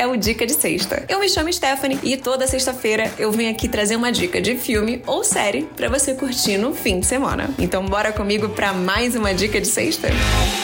é o Dica de Sexta. Eu me chamo Stephanie e toda sexta-feira eu venho aqui trazer uma dica de filme ou série para você curtir no fim de semana. Então bora comigo para mais uma Dica de Sexta? Com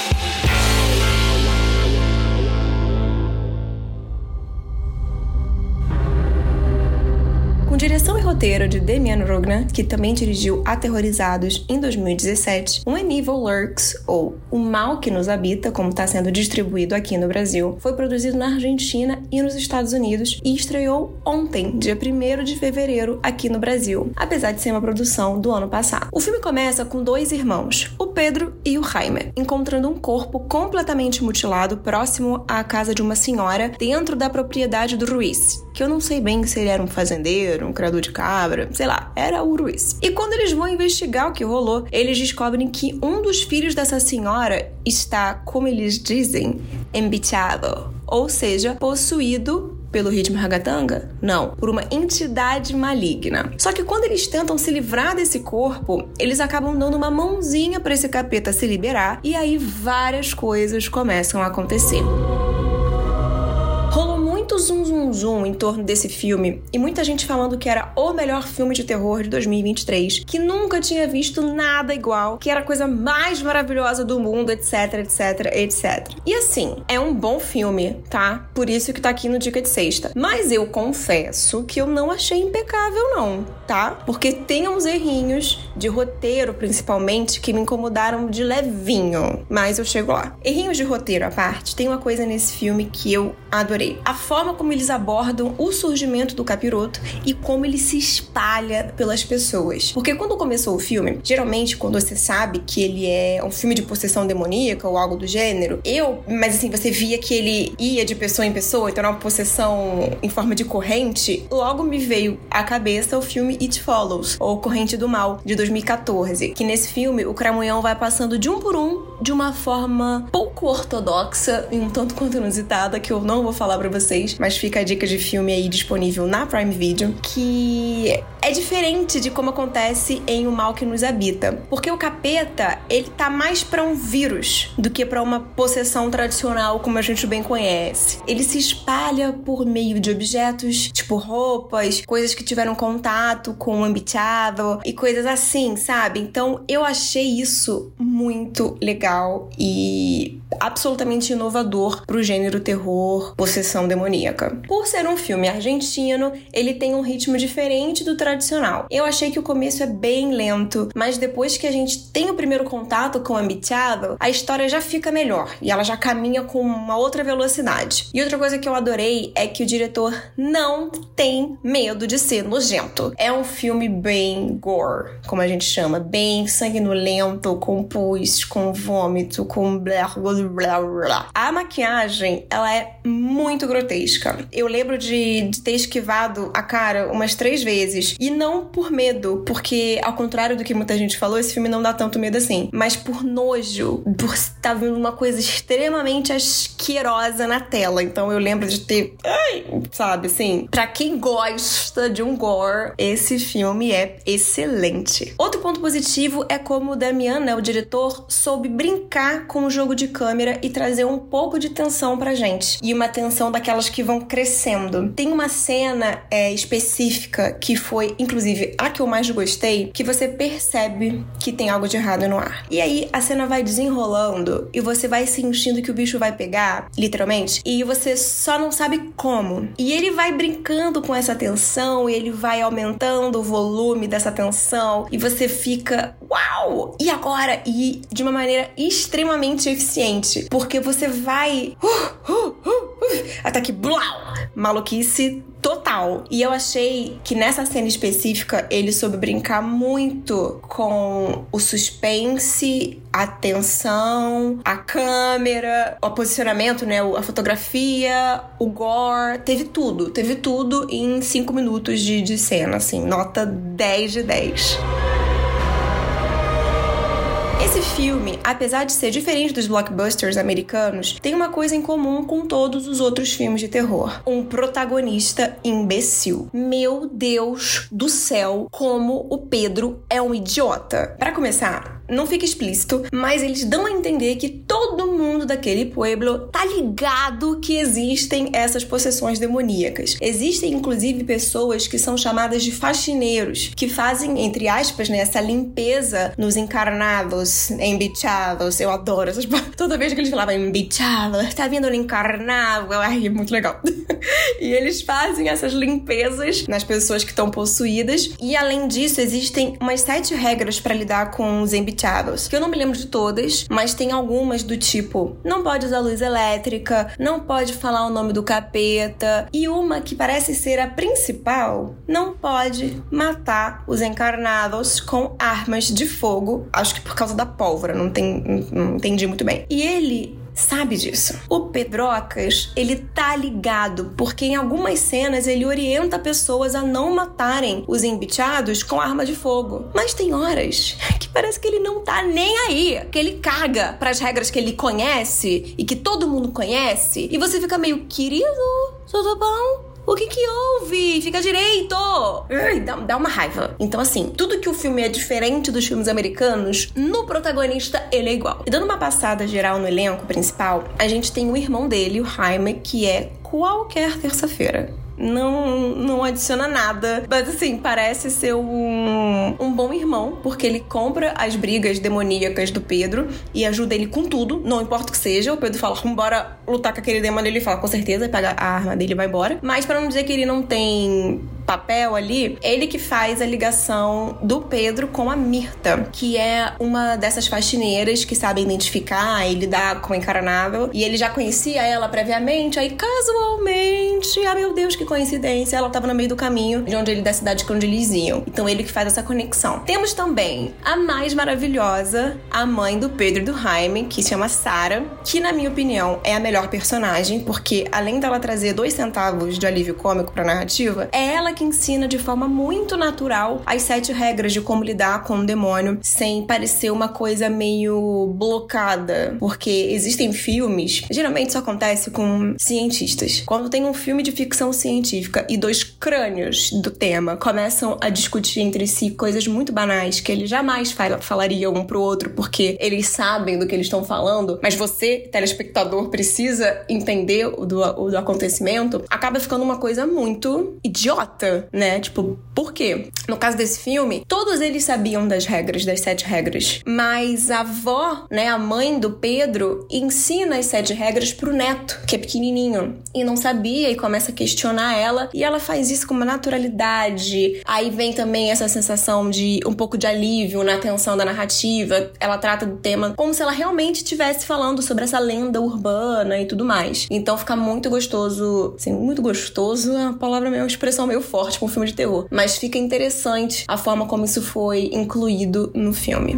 roteiro de Demian Rugna, que também dirigiu Aterrorizados em 2017, When Evil Lurks, ou O Mal que Nos Habita, como está sendo distribuído aqui no Brasil, foi produzido na Argentina e nos Estados Unidos e estreou ontem, dia 1 de fevereiro, aqui no Brasil, apesar de ser uma produção do ano passado. O filme começa com dois irmãos, o Pedro e o Jaime, encontrando um corpo completamente mutilado próximo à casa de uma senhora dentro da propriedade do Ruiz, que eu não sei bem se ele era um fazendeiro, um criador de cabra, sei lá, era o Ruiz. E quando eles vão investigar o que rolou, eles descobrem que um dos filhos dessa senhora está, como eles dizem, embichado, ou seja, possuído pelo ritmo ragatanga? Não, por uma entidade maligna. Só que quando eles tentam se livrar desse corpo, eles acabam dando uma mãozinha para esse capeta se liberar e aí várias coisas começam a acontecer zoom em torno desse filme e muita gente falando que era o melhor filme de terror de 2023, que nunca tinha visto nada igual, que era a coisa mais maravilhosa do mundo, etc, etc, etc. E assim, é um bom filme, tá? Por isso que tá aqui no Dica de Sexta. Mas eu confesso que eu não achei impecável não, tá? Porque tem uns errinhos de roteiro, principalmente, que me incomodaram de levinho, mas eu chego lá. Errinhos de roteiro à parte, tem uma coisa nesse filme que eu adorei. A forma como eles abordam o surgimento do capiroto e como ele se espalha pelas pessoas. Porque quando começou o filme, geralmente quando você sabe que ele é um filme de possessão demoníaca ou algo do gênero, eu, mas assim, você via que ele ia de pessoa em pessoa, então era uma possessão em forma de corrente, logo me veio à cabeça o filme It Follows, ou Corrente do Mal, de 2014, que nesse filme o Cramunhão vai passando de um por um de uma forma pouco ortodoxa e um tanto quanto inusitada que eu não vou falar para vocês, mas fica a dica de filme aí disponível na Prime Video, que é diferente de como acontece em O Mal que nos habita, porque o capeta, ele tá mais para um vírus do que para uma possessão tradicional como a gente bem conhece. Ele se espalha por meio de objetos, tipo roupas, coisas que tiveram contato com o ambiteado e coisas assim, sabe? Então, eu achei isso muito legal e absolutamente inovador pro gênero terror, possessão demoníaca. Por ser um filme argentino, ele tem um ritmo diferente do tradicional. Eu achei que o começo é bem lento, mas depois que a gente tem o primeiro contato com o Ambitiado, a história já fica melhor e ela já caminha com uma outra velocidade. E outra coisa que eu adorei é que o diretor não tem medo de ser nojento. É um filme bem gore, como a gente chama, bem sanguinolento, com pus, com vômito, com blá, blá, blá. A maquiagem, ela é muito grotesca. Eu lembro de, de ter esquivado a cara umas três vezes. E não por medo, porque, ao contrário do que muita gente falou, esse filme não dá tanto medo assim. Mas por nojo, por estar vendo uma coisa extremamente asquerosa na tela. Então eu lembro de ter. Ai, sabe, assim. Pra quem gosta de um gore, esse filme é excelente. Outro ponto positivo é como o Damian, né, o diretor, soube brincar com o jogo de câmera e trazer um pouco de tensão pra gente. E uma tensão daquelas que vão crescendo. Tem uma cena é, específica que foi, inclusive, a que eu mais gostei, que você percebe que tem algo de errado no ar. E aí a cena vai desenrolando e você vai sentindo que o bicho vai pegar, literalmente, e você só não sabe como. E ele vai brincando com essa tensão e ele vai aumentando o volume dessa tensão e você fica, uau! E agora? E de uma maneira extremamente eficiente, porque você vai uh, uh, uh, até que blau, maluquice total. E eu achei que nessa cena específica ele soube brincar muito com o suspense, a tensão, a câmera, o posicionamento, né? A fotografia, o gore. Teve tudo. Teve tudo em 5 minutos de, de cena, assim. Nota 10 de 10. Filme, apesar de ser diferente dos blockbusters americanos, tem uma coisa em comum com todos os outros filmes de terror: um protagonista imbecil. Meu Deus do céu, como o Pedro é um idiota. Para começar, não fica explícito, mas eles dão a entender que todo mundo daquele pueblo tá ligado que existem essas possessões demoníacas. Existem inclusive pessoas que são chamadas de faxineiros, que fazem, entre aspas, né, essa limpeza nos encarnados, embichados. Eu adoro essas Toda vez que eles falavam embichado, tá vindo o encarnado, ai, é muito legal. e eles fazem essas limpezas nas pessoas que estão possuídas. E além disso, existem umas sete regras para lidar com os embichados, que eu não me lembro de todas, mas tem algumas do tipo: não pode usar luz elétrica, não pode falar o nome do capeta, e uma que parece ser a principal, não pode matar os encarnados com armas de fogo. Acho que por causa da pólvora, não, tem, não entendi muito bem. E ele sabe disso. O Pedrocas, ele tá ligado, porque em algumas cenas ele orienta pessoas a não matarem os embichados com arma de fogo. Mas tem horas que parece que ele não tá nem aí, que ele caga para as regras que ele conhece e que todo mundo conhece, e você fica meio, querido, tudo bom? O que que houve? Fica direito! Ai, dá, dá uma raiva. Então, assim, tudo que o filme é diferente dos filmes americanos, no protagonista ele é igual. E dando uma passada geral no elenco principal, a gente tem o irmão dele, o Jaime, que é qualquer terça-feira não, não adiciona nada. Mas assim, parece ser um, um bom irmão, porque ele compra as brigas demoníacas do Pedro e ajuda ele com tudo, não importa o que seja. O Pedro fala, vambora lutar com aquele demônio, ele fala, com certeza, pega a arma dele e vai embora. Mas para não dizer que ele não tem papel ali, ele que faz a ligação do Pedro com a Mirta, que é uma dessas faxineiras que sabe identificar e lidar com o encarnável. E ele já conhecia ela previamente, aí casualmente, ah meu Deus, que coincidência, ela tava no meio do caminho de onde ele da cidade que onde eles iam. Então ele que faz essa conexão. Temos também a mais maravilhosa, a mãe do Pedro e do Jaime, que se chama Sara, que na minha opinião é a melhor personagem, porque além dela trazer dois centavos de alívio cômico pra narrativa, é ela que ensina de forma muito natural as sete regras de como lidar com o demônio sem parecer uma coisa meio blocada. Porque existem filmes, geralmente isso acontece com cientistas. Quando tem um filme de ficção científica e dois crânios do tema começam a discutir entre si coisas muito banais que eles jamais falariam um pro outro porque eles sabem do que eles estão falando, mas você, telespectador, precisa entender o do, o do acontecimento, acaba ficando uma coisa muito idiota né? Tipo, por quê? No caso desse filme, todos eles sabiam das regras, das sete regras. Mas a avó, né, a mãe do Pedro, ensina as sete regras pro neto, que é pequenininho. E não sabia e começa a questionar ela. E ela faz isso com uma naturalidade. Aí vem também essa sensação de um pouco de alívio na tensão da narrativa. Ela trata do tema como se ela realmente estivesse falando sobre essa lenda urbana e tudo mais. Então fica muito gostoso, assim, muito gostoso, a palavra é uma expressão meio forte forte com um filme de terror. Mas fica interessante a forma como isso foi incluído no filme.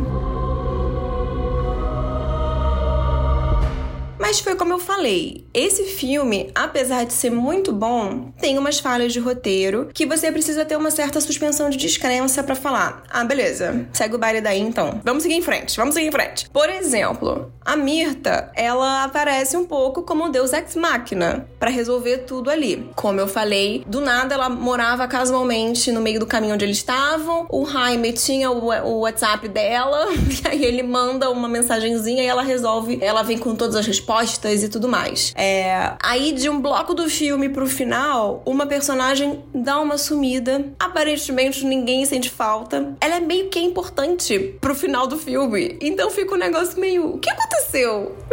Mas foi como eu falei, esse filme, apesar de ser muito bom, tem umas falhas de roteiro que você precisa ter uma certa suspensão de descrença para falar. Ah, beleza, segue o baile daí então. Vamos seguir em frente, vamos seguir em frente. Por exemplo, a Mirta, ela aparece um pouco como um deus ex machina para resolver tudo ali. Como eu falei, do nada ela morava casualmente no meio do caminho onde eles estavam. O Jaime tinha o, WhatsApp dela, e aí ele manda uma mensagenzinha e ela resolve, ela vem com todas as respostas e tudo mais. É, aí, de um bloco do filme pro final, uma personagem dá uma sumida. Aparentemente, ninguém sente falta. Ela é meio que importante pro final do filme. Então fica um negócio meio. O que aconteceu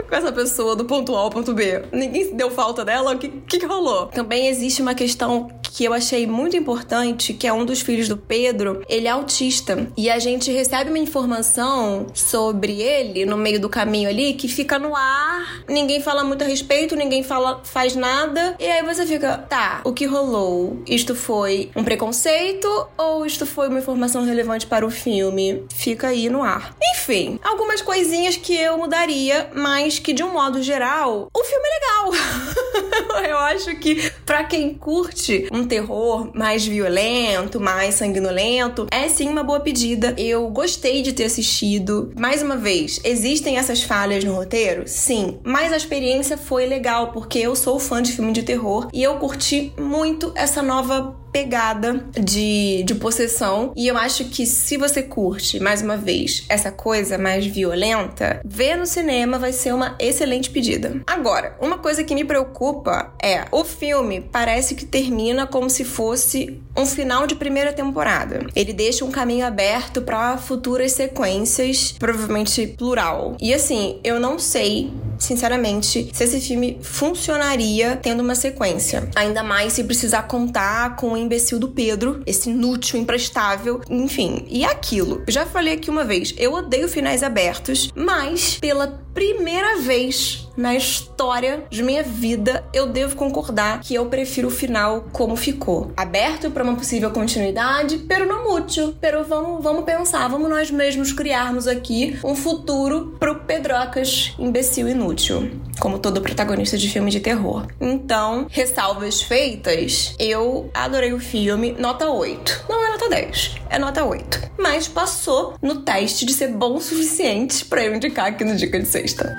com essa pessoa do ponto A ao ponto B? Ninguém deu falta dela? O que, que rolou? Também existe uma questão que eu achei muito importante, que é um dos filhos do Pedro, ele é autista. E a gente recebe uma informação sobre ele no meio do caminho ali que fica no ar ninguém fala muito a respeito, ninguém fala, faz nada. E aí você fica, tá, o que rolou? Isto foi um preconceito ou isto foi uma informação relevante para o filme? Fica aí no ar. Enfim, algumas coisinhas que eu mudaria, mas que de um modo geral, o filme é legal. eu acho que para quem curte um terror mais violento, mais sanguinolento, é sim uma boa pedida. Eu gostei de ter assistido. Mais uma vez, existem essas falhas no roteiro? Sim, mas a experiência foi legal, porque eu sou fã de filme de terror e eu curti muito essa nova pegada de, de possessão. E eu acho que se você curte, mais uma vez, essa coisa mais violenta, ver no cinema vai ser uma excelente pedida. Agora, uma coisa que me preocupa é o filme parece que termina como se fosse um final de primeira temporada. Ele deixa um caminho aberto para futuras sequências, provavelmente plural. E assim, eu não sei sinceramente, se esse filme funcionaria tendo uma sequência. Ainda mais se precisar contar com o imbecil do Pedro, esse inútil, imprestável, enfim. E é aquilo. Já falei aqui uma vez, eu odeio finais abertos, mas pela primeira vez na história de minha vida, eu devo concordar que eu prefiro o final como ficou. Aberto para uma possível continuidade, pero não mútil. Pero vamos, vamos pensar, vamos nós mesmos criarmos aqui um futuro pro Pedrocas imbecil inútil, como todo protagonista de filme de terror. Então, ressalvas feitas, eu adorei o filme, nota 8. Não é nota 10, é nota 8. Mas passou no teste de ser bom o suficiente para eu indicar aqui no Dica de Sexta.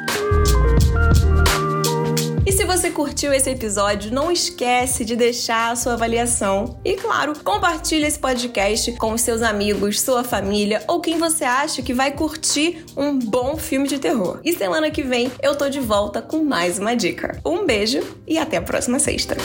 E se você curtiu esse episódio, não esquece de deixar a sua avaliação. E claro, compartilhe esse podcast com seus amigos, sua família ou quem você acha que vai curtir um bom filme de terror. E semana que vem eu tô de volta com mais uma dica. Um beijo e até a próxima sexta.